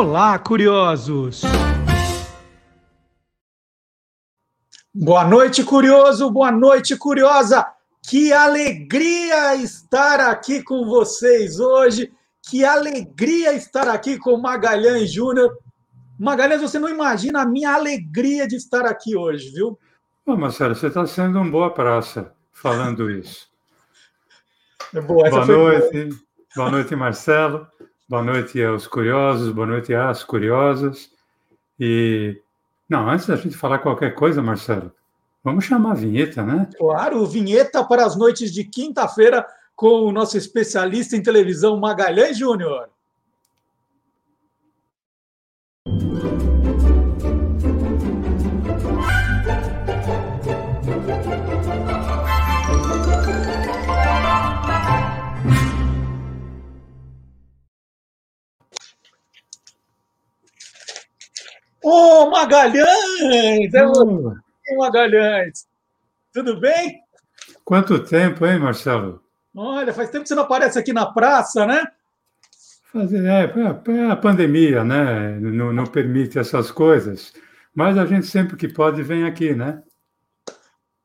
Olá, curiosos! Boa noite, curioso! Boa noite, curiosa! Que alegria estar aqui com vocês hoje! Que alegria estar aqui com Magalhães Júnior. Magalhães, você não imagina a minha alegria de estar aqui hoje, viu? Ô, Marcelo, você está sendo uma boa praça falando isso. É boa, boa noite, boa. boa noite, Marcelo. Boa noite aos curiosos, boa noite às curiosas. E não, antes da gente falar qualquer coisa, Marcelo, vamos chamar a vinheta, né? Claro, vinheta para as noites de quinta-feira com o nosso especialista em televisão Magalhães Júnior. Ô, oh, Magalhães! É o Magalhães! Tudo bem? Quanto tempo, hein, Marcelo? Olha, faz tempo que você não aparece aqui na praça, né? Fazer, é, é, é a pandemia, né? Não, não permite essas coisas. Mas a gente sempre que pode vem aqui, né?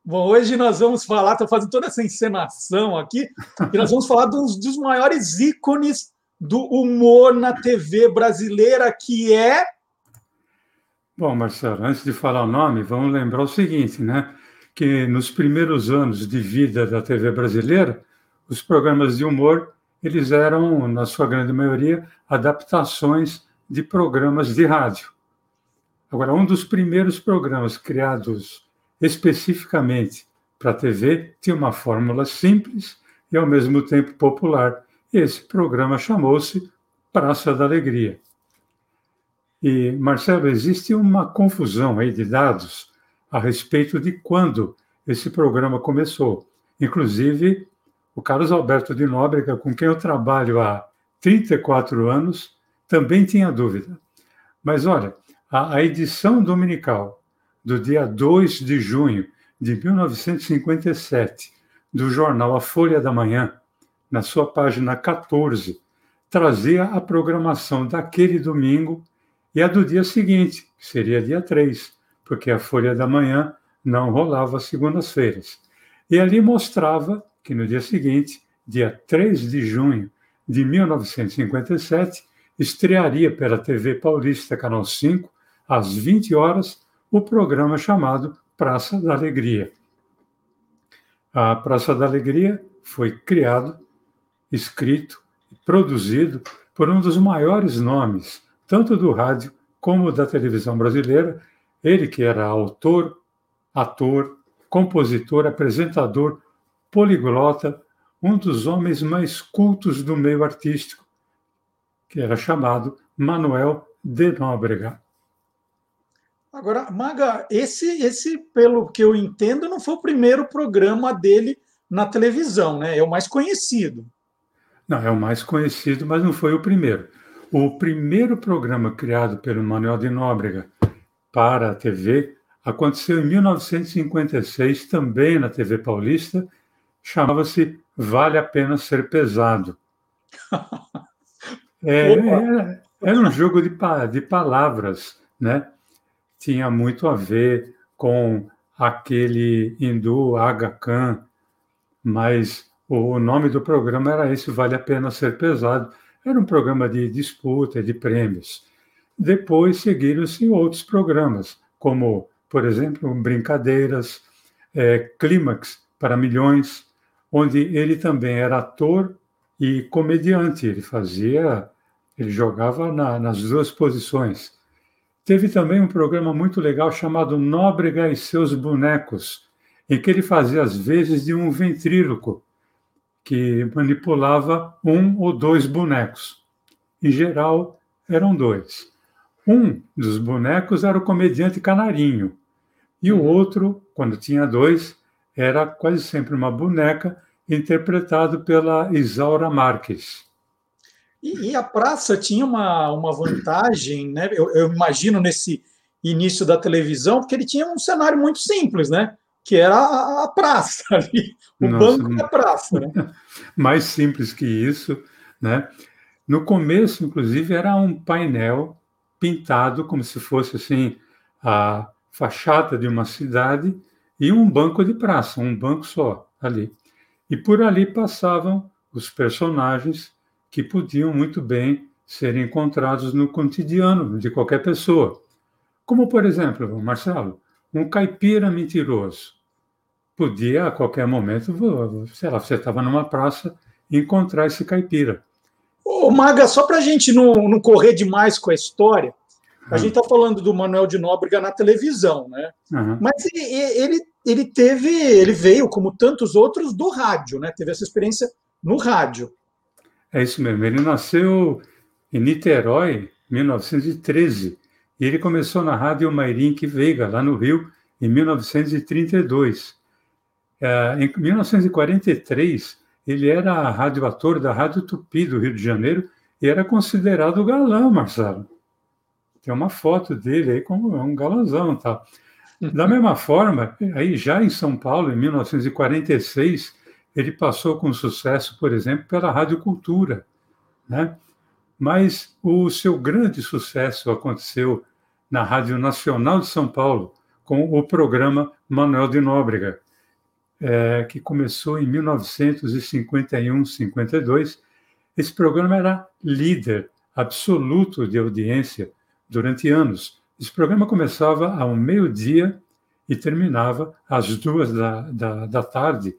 Bom, hoje nós vamos falar, estou fazendo toda essa encenação aqui, e nós vamos falar dos, dos maiores ícones do humor na TV brasileira, que é Bom, Marcelo, antes de falar o nome, vamos lembrar o seguinte, né? Que nos primeiros anos de vida da TV brasileira, os programas de humor, eles eram, na sua grande maioria, adaptações de programas de rádio. Agora, um dos primeiros programas criados especificamente para a TV tinha uma fórmula simples e, ao mesmo tempo, popular. Esse programa chamou-se Praça da Alegria. E, Marcelo, existe uma confusão aí de dados a respeito de quando esse programa começou. Inclusive, o Carlos Alberto de Nóbrega, com quem eu trabalho há 34 anos, também tinha dúvida. Mas olha, a, a edição dominical do dia 2 de junho de 1957 do jornal A Folha da Manhã, na sua página 14, trazia a programação daquele domingo e a do dia seguinte, que seria dia 3, porque a Folha da Manhã não rolava segundas-feiras. E ali mostrava que no dia seguinte, dia 3 de junho de 1957, estrearia pela TV Paulista, Canal 5, às 20 horas, o programa chamado Praça da Alegria. A Praça da Alegria foi criado, escrito e produzido por um dos maiores nomes tanto do rádio como da televisão brasileira, ele que era autor, ator, compositor, apresentador, poliglota, um dos homens mais cultos do meio artístico, que era chamado Manuel de Nóbrega. Agora, Maga, esse, esse, pelo que eu entendo, não foi o primeiro programa dele na televisão, né? É o mais conhecido. Não, é o mais conhecido, mas não foi o primeiro. O primeiro programa criado pelo Manuel de Nóbrega para a TV aconteceu em 1956, também na TV Paulista, chamava-se Vale a Pena Ser Pesado. É, era, era, um jogo de, de palavras, né? Tinha muito a ver com aquele hindu Aga Khan, mas o nome do programa era esse, Vale a Pena Ser Pesado era um programa de disputa, de prêmios. Depois seguiram-se outros programas, como, por exemplo, Brincadeiras, é, Clímax para Milhões, onde ele também era ator e comediante. Ele fazia, ele jogava na, nas duas posições. Teve também um programa muito legal chamado Nóbrega e seus bonecos, em que ele fazia as vezes de um ventríloco, que manipulava um ou dois bonecos. Em geral, eram dois. Um dos bonecos era o comediante Canarinho, e o outro, quando tinha dois, era quase sempre uma boneca interpretado pela Isaura Marques. E, e, a praça tinha uma, uma vantagem, né? Eu, eu, imagino nesse início da televisão, porque ele tinha um cenário muito simples, né? Que era a, a praça ali, o Nossa, banco da praça. Né? Mais simples que isso, né? No começo, inclusive, era um painel pintado como se fosse assim a fachada de uma cidade e um banco de praça, um banco só ali. E por ali passavam os personagens que podiam muito bem ser encontrados no cotidiano de qualquer pessoa. Como, por exemplo, Marcelo, um caipira mentiroso. Podia, a qualquer momento, sei lá, você estava numa praça e encontrar esse caipira. Ô, Maga, só para a gente não, não correr demais com a história, a uhum. gente está falando do Manuel de Nóbrega na televisão, né? Uhum. Mas ele, ele teve, ele veio, como tantos outros, do rádio, né? Teve essa experiência no rádio. É isso mesmo. Ele nasceu em Niterói, 1913, e ele começou na Rádio Mairink Veiga, lá no Rio, em 1932. É, em 1943, ele era radioator da Rádio Tupi do Rio de Janeiro e era considerado galã, Marcelo. Tem uma foto dele aí como um galãzão, tá? Da mesma forma, aí já em São Paulo, em 1946, ele passou com sucesso, por exemplo, pela Rádio Cultura, né? Mas o seu grande sucesso aconteceu na Rádio Nacional de São Paulo, com o programa Manuel de Nóbrega, é, que começou em 1951-52. Esse programa era líder absoluto de audiência durante anos. Esse programa começava ao meio-dia e terminava às duas da, da, da tarde.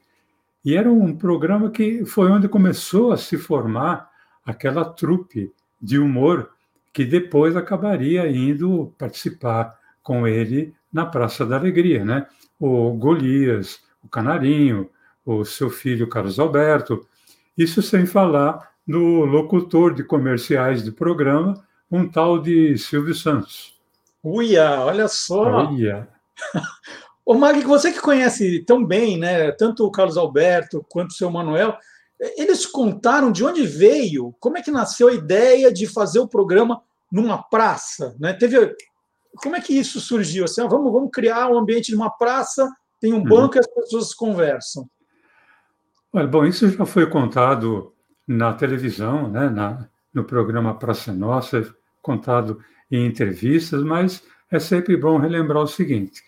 E era um programa que foi onde começou a se formar aquela trupe de humor que depois acabaria indo participar com ele na Praça da Alegria, né? O Golias, o Canarinho, o seu filho Carlos Alberto, isso sem falar no locutor de comerciais do programa, um tal de Silvio Santos. Uia, olha só! Uia! Ô, Mag, você que conhece tão bem, né, tanto o Carlos Alberto quanto o seu Manuel, eles contaram de onde veio, como é que nasceu a ideia de fazer o programa numa praça, né? Teve, como é que isso surgiu? Assim, ah, vamos, vamos criar um ambiente de uma praça, tem um uhum. banco e as pessoas conversam. Olha, bom, isso já foi contado na televisão, né, na, no programa Praça Nossa, contado em entrevistas, mas é sempre bom relembrar o seguinte: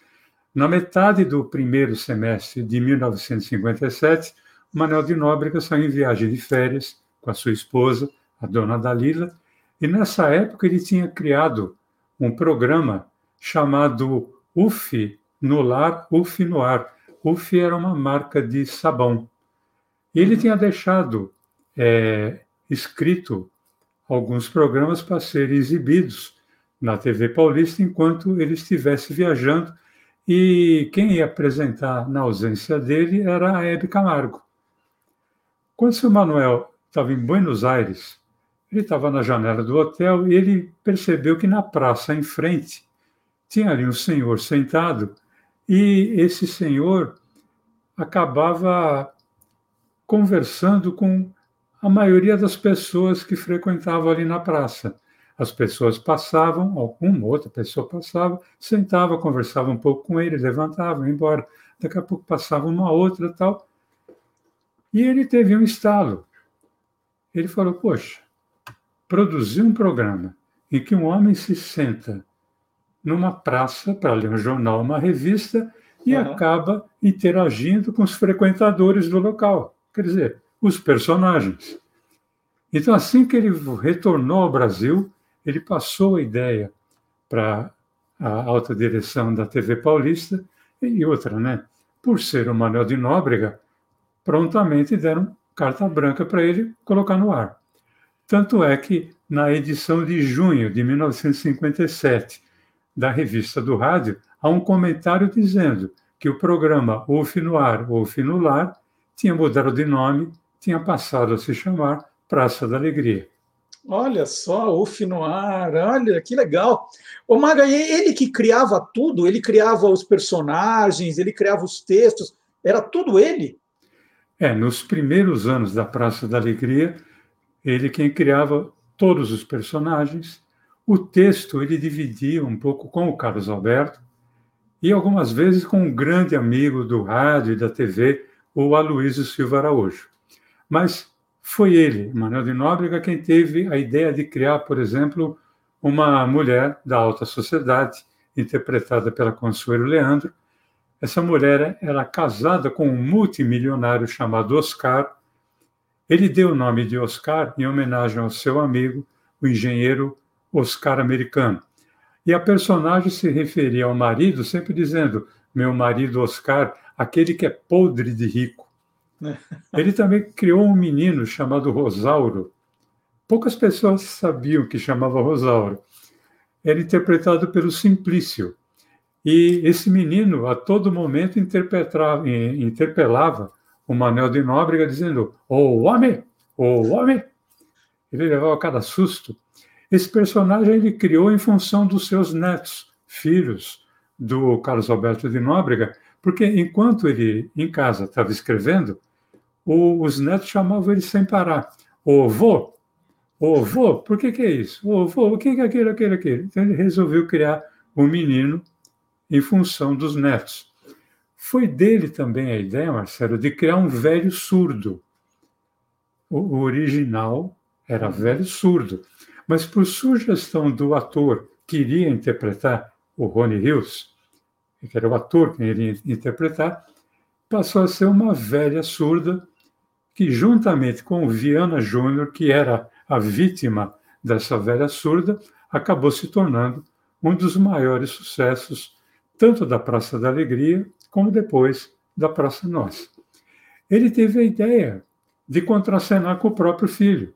na metade do primeiro semestre de 1957, Manuel de Nóbrega saiu em viagem de férias com a sua esposa, a dona Dalila, e nessa época ele tinha criado um programa chamado UF no lar, UF no ar. UF era uma marca de sabão. Ele tinha deixado é, escrito alguns programas para serem exibidos na TV Paulista enquanto ele estivesse viajando e quem ia apresentar na ausência dele era a Hebe Camargo. Quando o Manuel estava em Buenos Aires, ele estava na janela do hotel e ele percebeu que na praça em frente tinha ali um senhor sentado e esse senhor acabava conversando com a maioria das pessoas que frequentavam ali na praça. As pessoas passavam, alguma outra pessoa passava, sentava, conversava um pouco com ele, levantava, ia embora. Daqui a pouco passava uma outra tal. E ele teve um estalo. Ele falou: Poxa, produzir um programa em que um homem se senta numa praça para ler um jornal, uma revista, e uhum. acaba interagindo com os frequentadores do local. Quer dizer, os personagens. Então, assim que ele retornou ao Brasil, ele passou a ideia para a alta direção da TV Paulista e outra, né? Por ser o Manuel de Nóbrega, prontamente deram carta branca para ele colocar no ar. Tanto é que, na edição de junho de 1957 da revista do rádio, há um comentário dizendo que o programa UF no Ar, UF no Lar, tinha mudado de nome, tinha passado a se chamar Praça da Alegria. Olha só, UF no ar, olha que legal. O Maga, ele que criava tudo, ele criava os personagens, ele criava os textos, era tudo ele? É, nos primeiros anos da Praça da Alegria, ele quem criava todos os personagens. O texto ele dividia um pouco com o Carlos Alberto e algumas vezes com um grande amigo do rádio e da TV, o Aloysio Silva Araújo. Mas foi ele, Manuel de Nóbrega, quem teve a ideia de criar, por exemplo, uma mulher da alta sociedade, interpretada pela Consuelo Leandro. Essa mulher era casada com um multimilionário chamado Oscar. Ele deu o nome de Oscar em homenagem ao seu amigo, o engenheiro Oscar americano. E a personagem se referia ao marido sempre dizendo: meu marido Oscar, aquele que é podre de rico. Ele também criou um menino chamado Rosauro. Poucas pessoas sabiam que chamava Rosauro. Era interpretado pelo Simplício. E esse menino, a todo momento, interpelava o Manuel de Nóbrega, dizendo: Ô oh, homem! Ô oh, homem! Ele levava cada susto. Esse personagem ele criou em função dos seus netos, filhos do Carlos Alberto de Nóbrega, porque enquanto ele em casa estava escrevendo, o, os netos chamavam ele sem parar. Ô vô, ô vô, por que, que é isso? Ô vô, o que, é aquilo, aquilo, aquilo? Então ele resolveu criar um menino em função dos netos. Foi dele também a ideia, Marcelo, de criar um velho surdo. O, o original era velho surdo, mas por sugestão do ator que iria interpretar o Rony Hills, que era o ator que iria interpretar, passou a ser uma velha surda que, juntamente com o Viana Júnior, que era a vítima dessa velha surda, acabou se tornando um dos maiores sucessos, tanto da Praça da Alegria, como depois da Praça Nossa. Ele teve a ideia de contracenar com o próprio filho,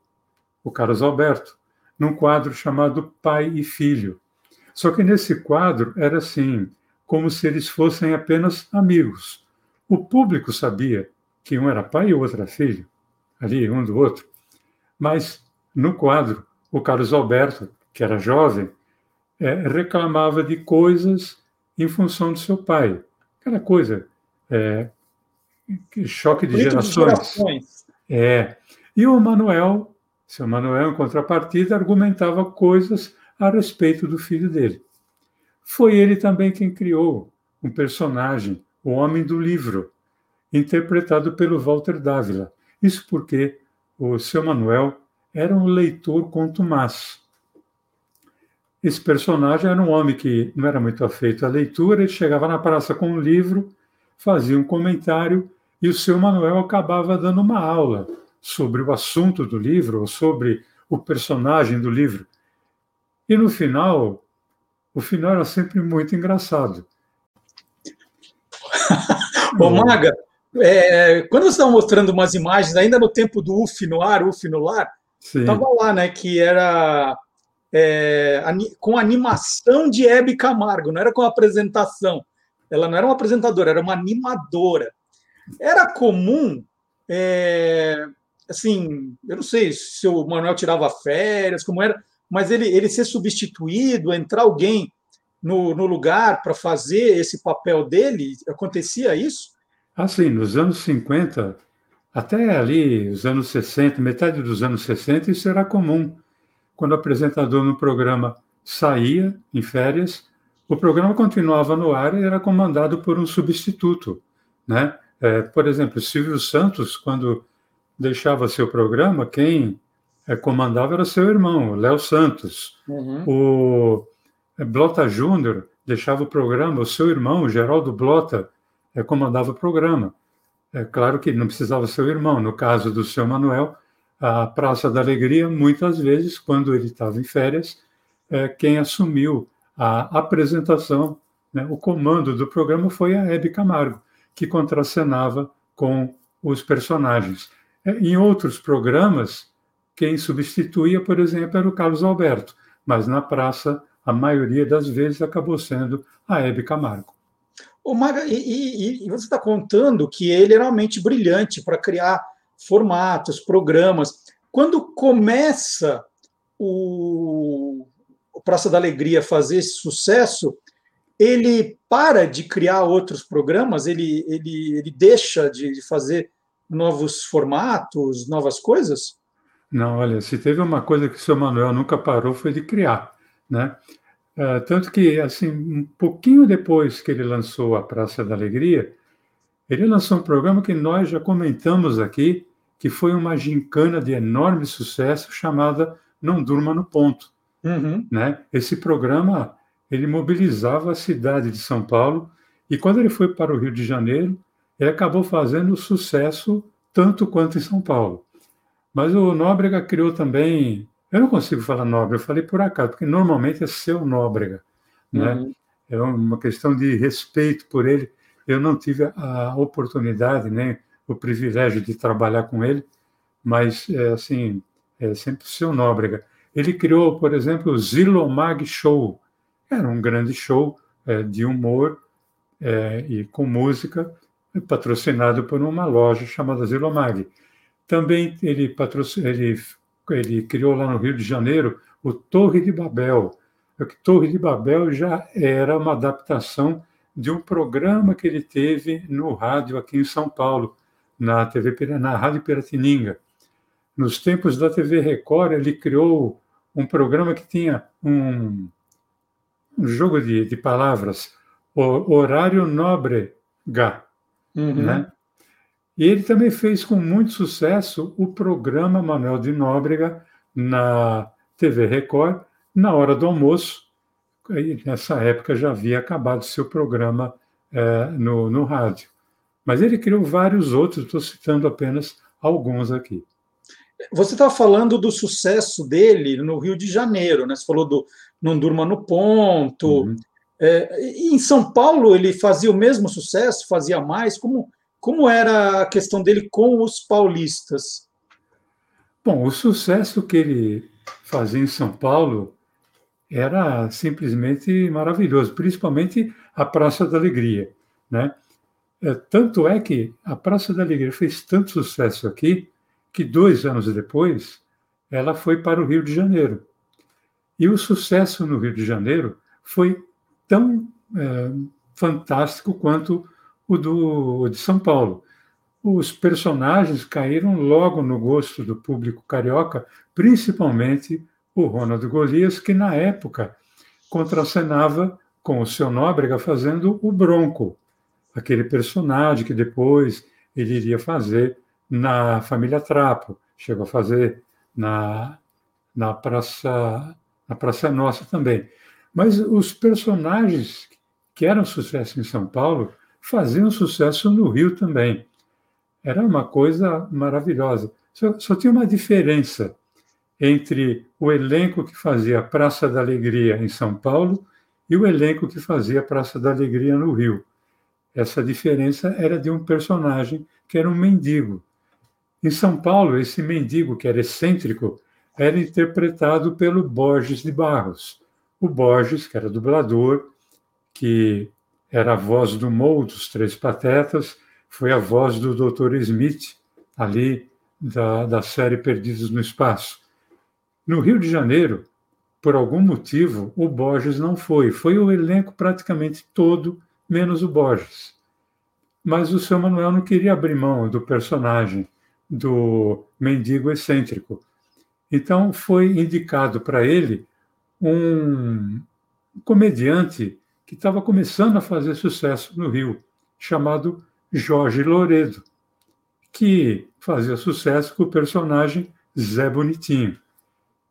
o Carlos Alberto, num quadro chamado Pai e Filho. Só que nesse quadro era assim, como se eles fossem apenas amigos. O público sabia que um era pai e o outro era filho, ali, um do outro. Mas, no quadro, o Carlos Alberto, que era jovem, é, reclamava de coisas em função do seu pai. Aquela coisa, é, choque de gerações. gerações. É. E o Manuel, seu Manuel, em contrapartida, argumentava coisas a respeito do filho dele. Foi ele também quem criou um personagem, o Homem do Livro, interpretado pelo Walter Dávila. Isso porque o seu Manuel era um leitor contumaz. Esse personagem era um homem que não era muito afeito à leitura, ele chegava na praça com um livro, fazia um comentário e o seu Manuel acabava dando uma aula sobre o assunto do livro, ou sobre o personagem do livro. E no final, o final era sempre muito engraçado. Ô, Maga, é, quando você estava mostrando umas imagens, ainda no tempo do UF no ar, UF no lar, estava lá, né, que era é, com animação de Hebe Camargo, não era com apresentação. Ela não era uma apresentadora, era uma animadora. Era comum, é, assim, eu não sei se o Manuel tirava férias, como era, mas ele, ele ser substituído, entrar alguém no, no lugar para fazer esse papel dele, acontecia isso? Assim, nos anos 50, até ali, os anos 60, metade dos anos 60, isso era comum. Quando o apresentador no programa saía em férias, o programa continuava no ar e era comandado por um substituto. Né? É, por exemplo, Silvio Santos, quando deixava seu programa, quem é, comandava era seu irmão, Léo Santos. Uhum. O é, Blota Júnior deixava o programa, o seu irmão, Geraldo Blota, é, comandava o programa. É claro que não precisava ser o irmão. No caso do seu Manuel, a Praça da Alegria, muitas vezes, quando ele estava em férias, é, quem assumiu a apresentação, né, o comando do programa foi a Hebe Camargo, que contracenava com os personagens. É, em outros programas, quem substituía, por exemplo, era o Carlos Alberto, mas na praça, a maioria das vezes acabou sendo a Hebe Camargo. O Maga, e, e, e você está contando que ele era uma mente brilhante para criar formatos, programas. Quando começa o, o Praça da Alegria a fazer esse sucesso, ele para de criar outros programas, ele, ele, ele deixa de fazer novos formatos, novas coisas? Não, olha, se teve uma coisa que o seu Manuel nunca parou foi de criar, né? Uh, tanto que, assim, um pouquinho depois que ele lançou a Praça da Alegria, ele lançou um programa que nós já comentamos aqui, que foi uma gincana de enorme sucesso chamada Não Durma no Ponto. Uhum. Né? Esse programa ele mobilizava a cidade de São Paulo e quando ele foi para o Rio de Janeiro, ele acabou fazendo sucesso tanto quanto em São Paulo. Mas o Nóbrega criou também, eu não consigo falar Nóbrega, eu falei por acaso, porque normalmente é seu Nóbrega, né? Uhum. É uma questão de respeito por ele. Eu não tive a oportunidade, nem o privilégio de trabalhar com ele, mas é, assim, é sempre o seu Nóbrega. Ele criou, por exemplo, o Zilomag Show. Era um grande show é, de humor é, e com música, patrocinado por uma loja chamada Zilomag. Também ele, ele, ele criou lá no Rio de Janeiro o Torre de Babel. O Torre de Babel já era uma adaptação de um programa que ele teve no rádio aqui em São Paulo, na TV na Rádio Piratininga. Nos tempos da TV Record, ele criou um programa que tinha um, um jogo de, de palavras, o horário nóbrega, uhum. né? E ele também fez com muito sucesso o programa Manuel de Nóbrega na TV Record, na hora do almoço. E nessa época já havia acabado seu programa é, no, no rádio. Mas ele criou vários outros, estou citando apenas alguns aqui. Você estava falando do sucesso dele no Rio de Janeiro, né? Você falou do Não Durma no Ponto. Uhum. É, em São Paulo ele fazia o mesmo sucesso, fazia mais? Como, como era a questão dele com os paulistas? Bom, o sucesso que ele fazia em São Paulo era simplesmente maravilhoso, principalmente a Praça da Alegria, né? É, tanto é que a Praça da Alegria fez tanto sucesso aqui que dois anos depois ela foi para o Rio de Janeiro. E o sucesso no Rio de Janeiro foi tão é, fantástico quanto o do, de São Paulo. Os personagens caíram logo no gosto do público carioca, principalmente o Ronald Golias, que na época contracenava com o seu Nóbrega fazendo o Bronco, aquele personagem que depois ele iria fazer na Família Trapo, chegou a fazer na, na Praça na Praça Nossa também. Mas os personagens que eram sucesso em São Paulo faziam sucesso no Rio também. Era uma coisa maravilhosa. Só, só tinha uma diferença entre o elenco que fazia Praça da Alegria em São Paulo e o elenco que fazia Praça da Alegria no Rio. Essa diferença era de um personagem que era um mendigo, em São Paulo, esse mendigo, que era excêntrico, era interpretado pelo Borges de Barros. O Borges, que era dublador, que era a voz do Mou dos Três Patetas, foi a voz do Dr. Smith, ali da, da série Perdidos no Espaço. No Rio de Janeiro, por algum motivo, o Borges não foi. Foi o elenco praticamente todo, menos o Borges. Mas o seu Manuel não queria abrir mão do personagem do mendigo excêntrico. Então foi indicado para ele um comediante que estava começando a fazer sucesso no Rio, chamado Jorge Loredo, que fazia sucesso com o personagem Zé Bonitinho.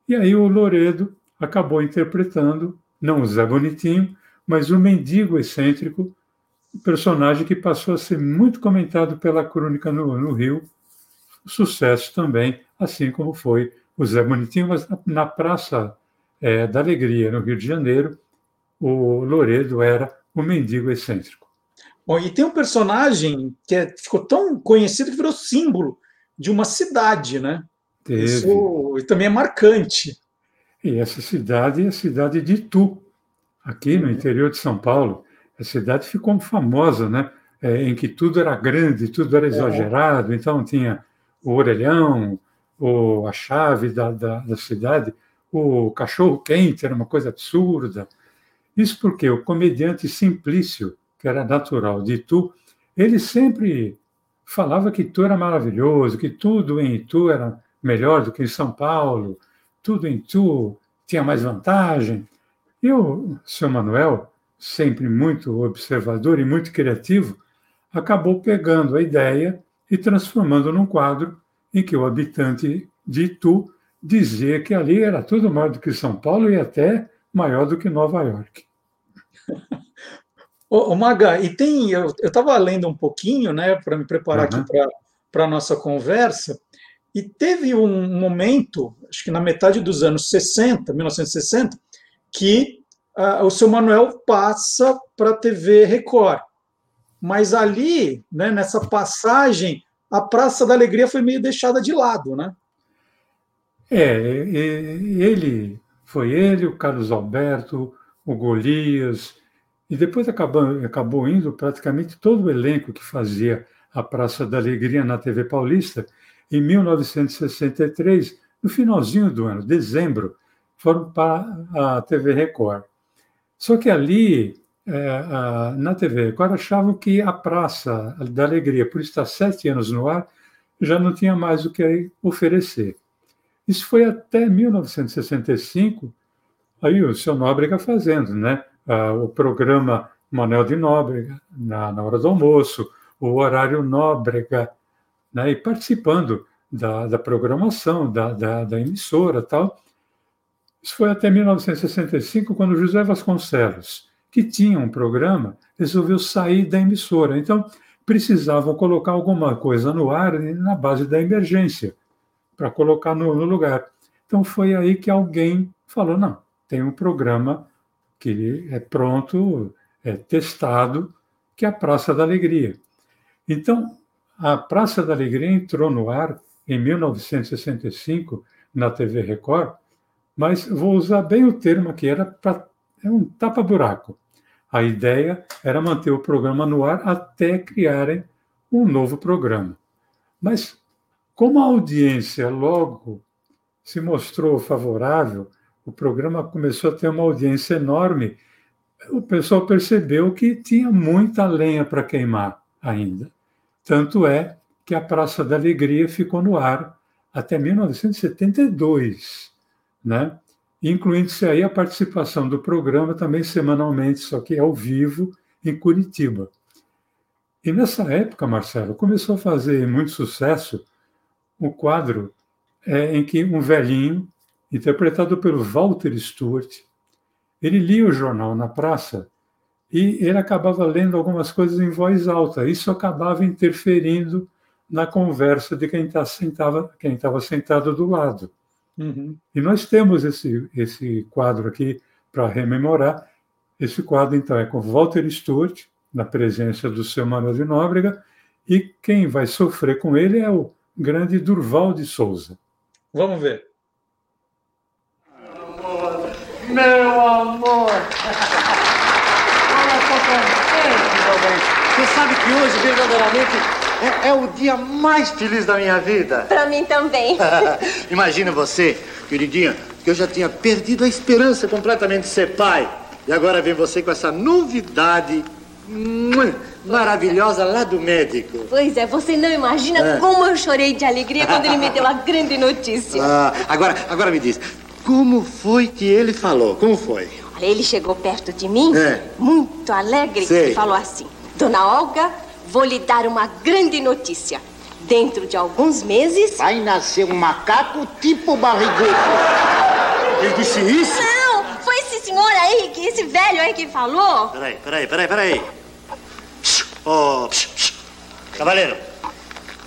E aí o Loredo acabou interpretando, não o Zé Bonitinho, mas o mendigo excêntrico, personagem que passou a ser muito comentado pela crônica no, no Rio, sucesso também, assim como foi o Zé Bonitinho, mas na Praça é, da Alegria, no Rio de Janeiro, o Loredo era o mendigo excêntrico. Bom, e tem um personagem que é, ficou tão conhecido que virou símbolo de uma cidade, né? Teve. Isso também é marcante. E essa cidade é a cidade de Itu, aqui no uhum. interior de São Paulo. A cidade ficou famosa, né? É, em que tudo era grande, tudo era é. exagerado, então tinha o orelhão, o, a chave da, da, da cidade, o cachorro quente era uma coisa absurda. Isso porque o comediante Simplício, que era natural de Itu, ele sempre falava que Itu era maravilhoso, que tudo em Itu era melhor do que em São Paulo, tudo em Itu tinha mais vantagem. E o seu Manuel, sempre muito observador e muito criativo, acabou pegando a ideia e transformando num quadro em que o habitante de Itu dizia que ali era tudo maior do que São Paulo e até maior do que Nova York. Ô, Maga, e tem, eu estava lendo um pouquinho, né, para me preparar uhum. aqui para a nossa conversa, e teve um momento, acho que na metade dos anos 60, 1960, que uh, o seu Manuel passa para a TV Record. Mas ali, né, nessa passagem, a Praça da Alegria foi meio deixada de lado, né? É, ele foi ele, o Carlos Alberto, o Golias, e depois acabou, acabou indo praticamente todo o elenco que fazia a Praça da Alegria na TV Paulista, em 1963, no finalzinho do ano, dezembro, foram para a TV Record. Só que ali, é, na TV Record, achavam que a Praça da Alegria, por estar sete anos no ar, já não tinha mais o que oferecer. Isso foi até 1965, aí o seu Nóbrega fazendo, né? Ah, o programa Manuel de Nóbrega, na, na hora do almoço, o horário Nóbrega, né? e participando da, da programação, da, da, da emissora tal. Isso foi até 1965, quando José Vasconcelos, que tinha um programa, resolveu sair da emissora. Então, precisavam colocar alguma coisa no ar na base da emergência para colocar no, no, lugar. Então foi aí que alguém falou: não, tem um programa que é pronto, é testado, que é a Praça da Alegria. Então, a Praça da Alegria entrou no ar em 1965 na TV Record, mas vou usar bem o termo que era para é um tapa-buraco. A ideia era manter o programa no ar até criarem um novo programa. Mas como a audiência logo se mostrou favorável, o programa começou a ter uma audiência enorme. O pessoal percebeu que tinha muita lenha para queimar ainda. Tanto é que a Praça da Alegria ficou no ar até 1972, né? incluindo-se aí a participação do programa também semanalmente, só que ao vivo, em Curitiba. E nessa época, Marcelo, começou a fazer muito sucesso um quadro é, em que um velhinho, interpretado pelo Walter Stewart, ele lia o jornal na praça e ele acabava lendo algumas coisas em voz alta. Isso acabava interferindo na conversa de quem tá estava sentado do lado. Uhum. E nós temos esse esse quadro aqui para rememorar. Esse quadro então é com Walter Stewart na presença do seu Manuel de Nóbrega e quem vai sofrer com ele é o grande Durval de Souza. Vamos ver. Meu amor! Olha, tô contente. Você sabe que hoje, verdadeiramente, é, é, o dia mais feliz da minha vida. Pra mim também. Imagina você, queridinha, que eu já tinha perdido a esperança completamente de ser pai. E agora vem você com essa novidade maravilhosa lá do médico. Pois é, você não imagina é. como eu chorei de alegria quando ele me deu a grande notícia. Ah, agora, agora me diz, como foi que ele falou? Como foi? Olha, ele chegou perto de mim, é. muito alegre, Sei. e falou assim: Dona Olga, vou lhe dar uma grande notícia. Dentro de alguns meses. Vai nascer um macaco tipo barrigudo. Ele disse isso? Não, senhor aí, que esse velho aí que falou. Peraí, peraí, peraí, peraí. Oh, cavaleiro,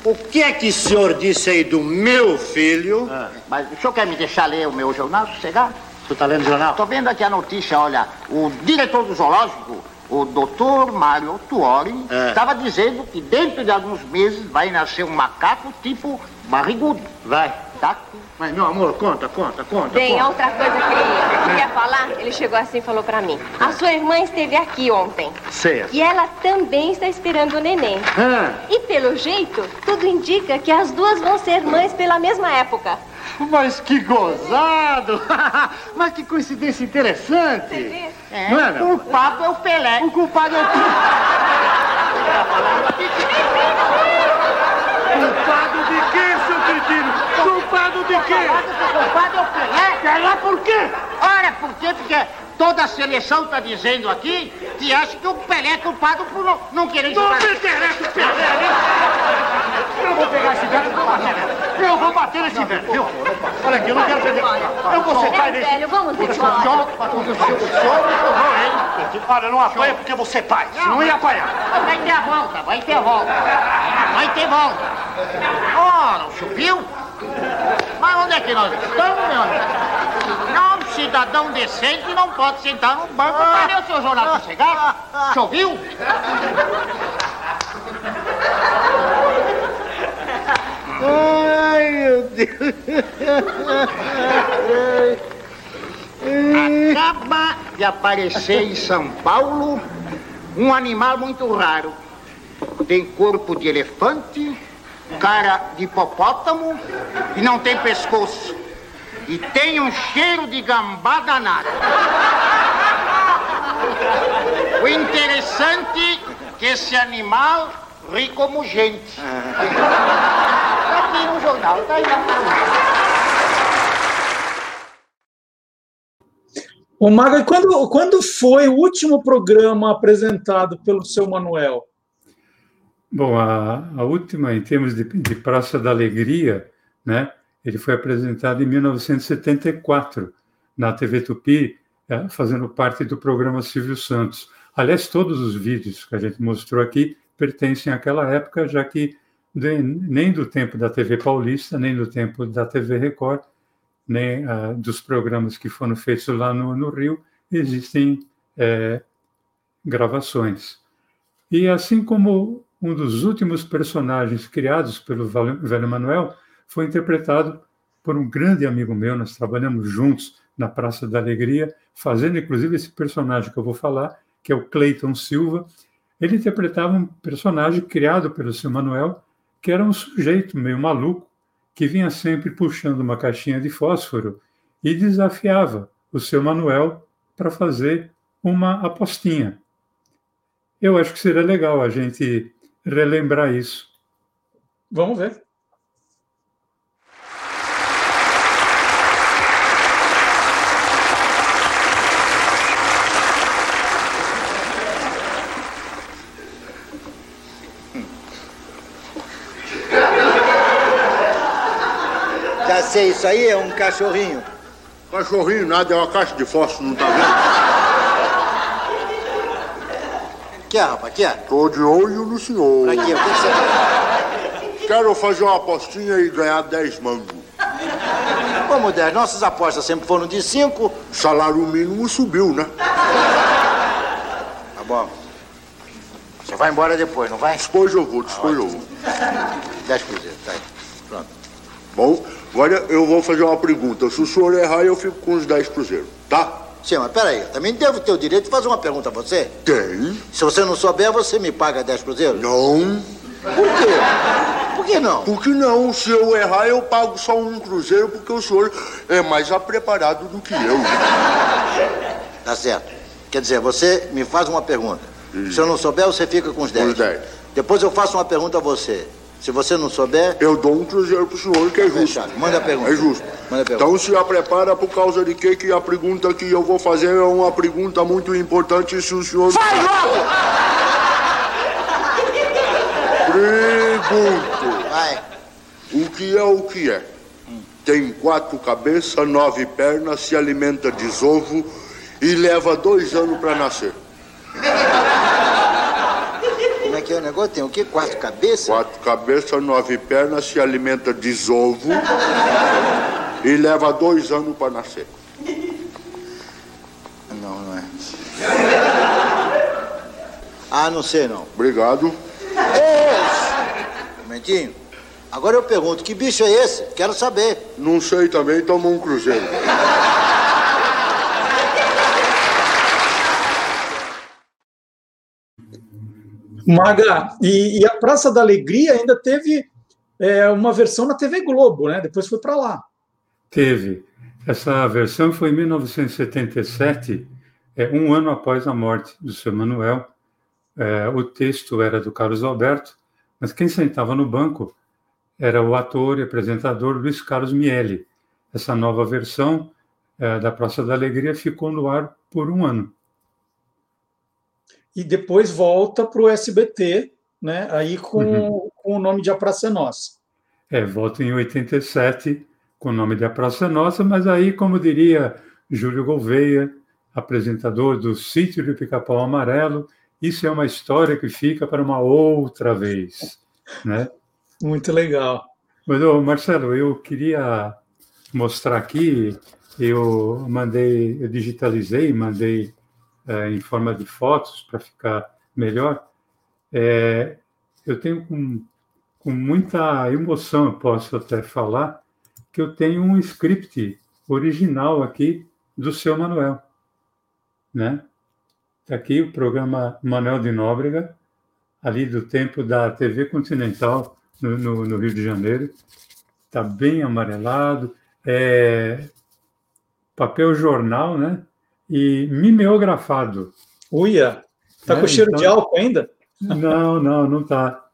o que é que o senhor disse aí do meu filho? Ah, mas o senhor quer me deixar ler o meu jornal, sossegar? Você está lendo o jornal? Estou vendo aqui a notícia, olha, o diretor do zoológico, o doutor Mário Tuori, estava é. dizendo que dentro de alguns meses vai nascer um macaco tipo barrigudo. Vai. Tá? Mas, meu amor, conta, conta, conta. Bem, conta. outra coisa que ele queria falar, ele chegou assim e falou pra mim. A sua irmã esteve aqui ontem. Certo. E ela também está esperando o neném. Ah. E pelo jeito, tudo indica que as duas vão ser mães pela mesma época. Mas que gozado! Mas que coincidência interessante! Você vê? É, Não é, o culpado é o Pelé. O culpado é o Culpado de quê, seu cretino? Culpado de quê? Culpado é o Pelé. Pelé por quê? Ora, por quê? Porque toda a seleção está dizendo aqui que acha que o Pelé é culpado por não, não querer jogar. Não me interessa o Pelé, né? Eu vou pegar esse velho e vou bater nele. Eu vou bater nesse velho, viu? Olha aqui, eu não quero perder. Eu vou sentar nesse... velho, vamos ele. Olha, não apanha porque você é pai. Não ia apanhar. Vai ter a volta, vai ter a volta. Vai ter volta. Ora, o viu? Mas onde é que nós estamos, meu amigo? Não, cidadão decente não pode sentar no banco. Cadê o seu jornal que chegar? O senhor viu? Ai, meu Deus. Acaba de aparecer em São Paulo um animal muito raro. Tem corpo de elefante, cara de hipopótamo e não tem pescoço. E tem um cheiro de gambá danado. O interessante é que esse animal ri como gente. Tá aqui no jornal, tá aí na Ô, Maga, quando, quando foi o último programa apresentado pelo seu Manuel? Bom, a, a última, em termos de, de Praça da Alegria, né, ele foi apresentado em 1974, na TV Tupi, eh, fazendo parte do programa Silvio Santos. Aliás, todos os vídeos que a gente mostrou aqui pertencem àquela época, já que nem do tempo da TV Paulista, nem do tempo da TV Record, nem ah, dos programas que foram feitos lá no, no Rio, existem eh, gravações. E assim como um dos últimos personagens criados pelo Velho Manuel foi interpretado por um grande amigo meu, nós trabalhamos juntos na Praça da Alegria, fazendo inclusive esse personagem que eu vou falar, que é o Cleiton Silva. Ele interpretava um personagem criado pelo seu Manuel, que era um sujeito meio maluco, que vinha sempre puxando uma caixinha de fósforo e desafiava o seu Manuel para fazer uma apostinha. Eu acho que seria legal a gente relembrar isso. Vamos ver. Já sei, isso aí é um cachorrinho. Cachorrinho nada, é uma caixa de fósforo, não tá vendo? Que é, rapaz? Que é? Tô de olho no senhor. Pra quê? O que você quer? Quero fazer uma apostinha e ganhar 10 mangos. Como 10? Nossas apostas sempre foram de 5. Salário mínimo subiu, né? Tá bom. Você vai embora depois, não vai? Depois eu vou, depois eu vou. 10 cruzeiros, tá aí. Pronto. Bom, agora eu vou fazer uma pergunta. Se o senhor errar, eu fico com os 10 cruzeiros, tá? Sim, mas peraí, eu também devo ter o direito de fazer uma pergunta a você? Tem. Se você não souber, você me paga 10 cruzeiros? Não. Por quê? Por que não? Por que não? Se eu errar, eu pago só um cruzeiro, porque o senhor é mais preparado do que eu. Tá certo. Quer dizer, você me faz uma pergunta. Se eu não souber, você fica com os 10. Os 10. Depois eu faço uma pergunta a você. Se você não souber, Eu dou um cruzeiro pro senhor, que é justo. Fechado. Manda a pergunta. É justo. Manda a pergunta. Então se a prepara por causa de quê? Que a pergunta que eu vou fazer é uma pergunta muito importante se o senhor... Vai logo! Pergunto. vai. O que é o que é? Tem quatro cabeças, nove pernas, se alimenta de ovo e leva dois anos para nascer. Que é o negócio? Tem o quê? Quatro cabeças? Quatro cabeças, nove pernas, se alimenta de ovo e leva dois anos para nascer. Não, não é. Ah, não sei não. Obrigado. Momentinho. Agora eu pergunto, que bicho é esse? Quero saber. Não sei também, toma um cruzeiro. Maga, e, e a Praça da Alegria ainda teve é, uma versão na TV Globo, né? Depois foi para lá. Teve. Essa versão foi em 1977, é, um ano após a morte do seu Manuel. É, o texto era do Carlos Alberto, mas quem sentava no banco era o ator e apresentador Luiz Carlos Miele. Essa nova versão é, da Praça da Alegria ficou no ar por um ano. E depois volta para o SBT né? Aí com, uhum. com o nome de A Praça é Nossa. É, voto em 87 com o nome de A Praça é Nossa, mas aí, como diria Júlio Gouveia, apresentador do Sítio do Pica-Pau Amarelo, isso é uma história que fica para uma outra vez, né? Muito legal. Mas, Marcelo, eu queria mostrar aqui, eu mandei, eu digitalizei, mandei é, em forma de fotos para ficar melhor. É, eu tenho com, com muita emoção, eu posso até falar, que eu tenho um script original aqui do seu Manuel, né? Está aqui o programa Manuel de Nóbrega, ali do tempo da TV Continental, no, no, no Rio de Janeiro. Está bem amarelado, é papel jornal, né? E mimeografado. Uia! Está né? com cheiro então, de álcool ainda? Não, não, não está.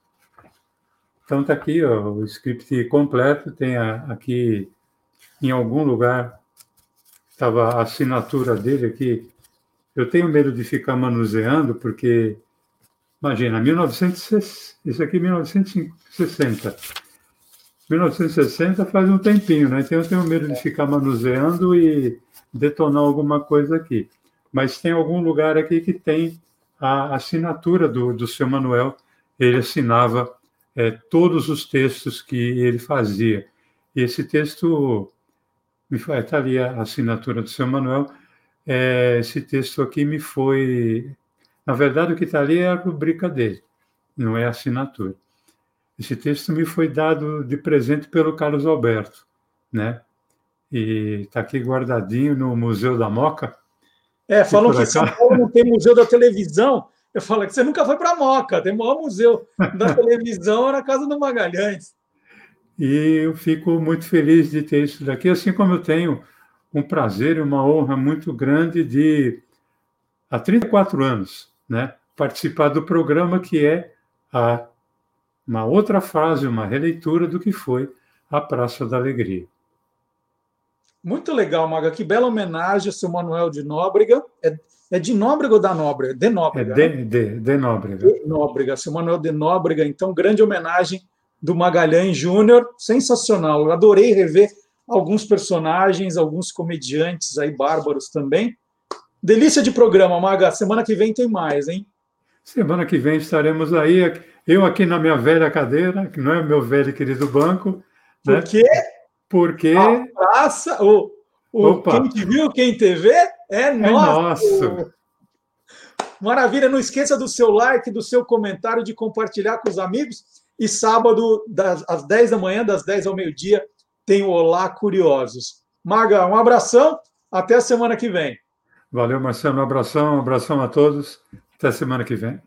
Então está aqui ó, o script completo, tem a, aqui em algum lugar estava a assinatura dele aqui. Eu tenho medo de ficar manuseando porque Imagina, 1960, isso aqui é 1960. 1960 faz um tempinho, né? Então eu tenho medo de ficar manuseando e detonar alguma coisa aqui. Mas tem algum lugar aqui que tem a assinatura do, do seu Manuel. Ele assinava é, todos os textos que ele fazia. E esse texto, está ali a assinatura do seu Manuel, é, esse texto aqui me foi na verdade, o que está ali é a rubrica dele, não é a assinatura. Esse texto me foi dado de presente pelo Carlos Alberto, né? E está aqui guardadinho no Museu da Moca. É, falam que São Paulo não tem museu da televisão. Eu falo que você nunca foi para a Moca, tem o maior museu da televisão na casa do Magalhães. E eu fico muito feliz de ter isso daqui, assim como eu tenho um prazer e uma honra muito grande de, há 34 anos, né, participar do programa que é a, uma outra fase, uma releitura do que foi a Praça da Alegria. Muito legal, Maga. Que bela homenagem ao seu Manuel de Nóbrega. É, é de Nóbrega ou da Nóbrega? De Nóbrega. É de, né? de, de Nóbrega. De Nóbrega. Seu Manuel de Nóbrega. Então, grande homenagem do Magalhães Júnior. Sensacional. Eu adorei rever alguns personagens, alguns comediantes aí bárbaros também. Delícia de programa, Maga. Semana que vem tem mais, hein? Semana que vem estaremos aí. Eu aqui na minha velha cadeira, que não é o meu velho querido banco. Por né? quê? Porque. A praça, o, o quem te viu, quem te vê, é, é nosso. nosso. Maravilha, não esqueça do seu like, do seu comentário, de compartilhar com os amigos. E sábado, das, às 10 da manhã, das 10 ao meio-dia, tem o Olá Curiosos. Maga, um abração, até a semana que vem. Valeu, Marcelo. Um abração, um abração a todos. Até semana que vem.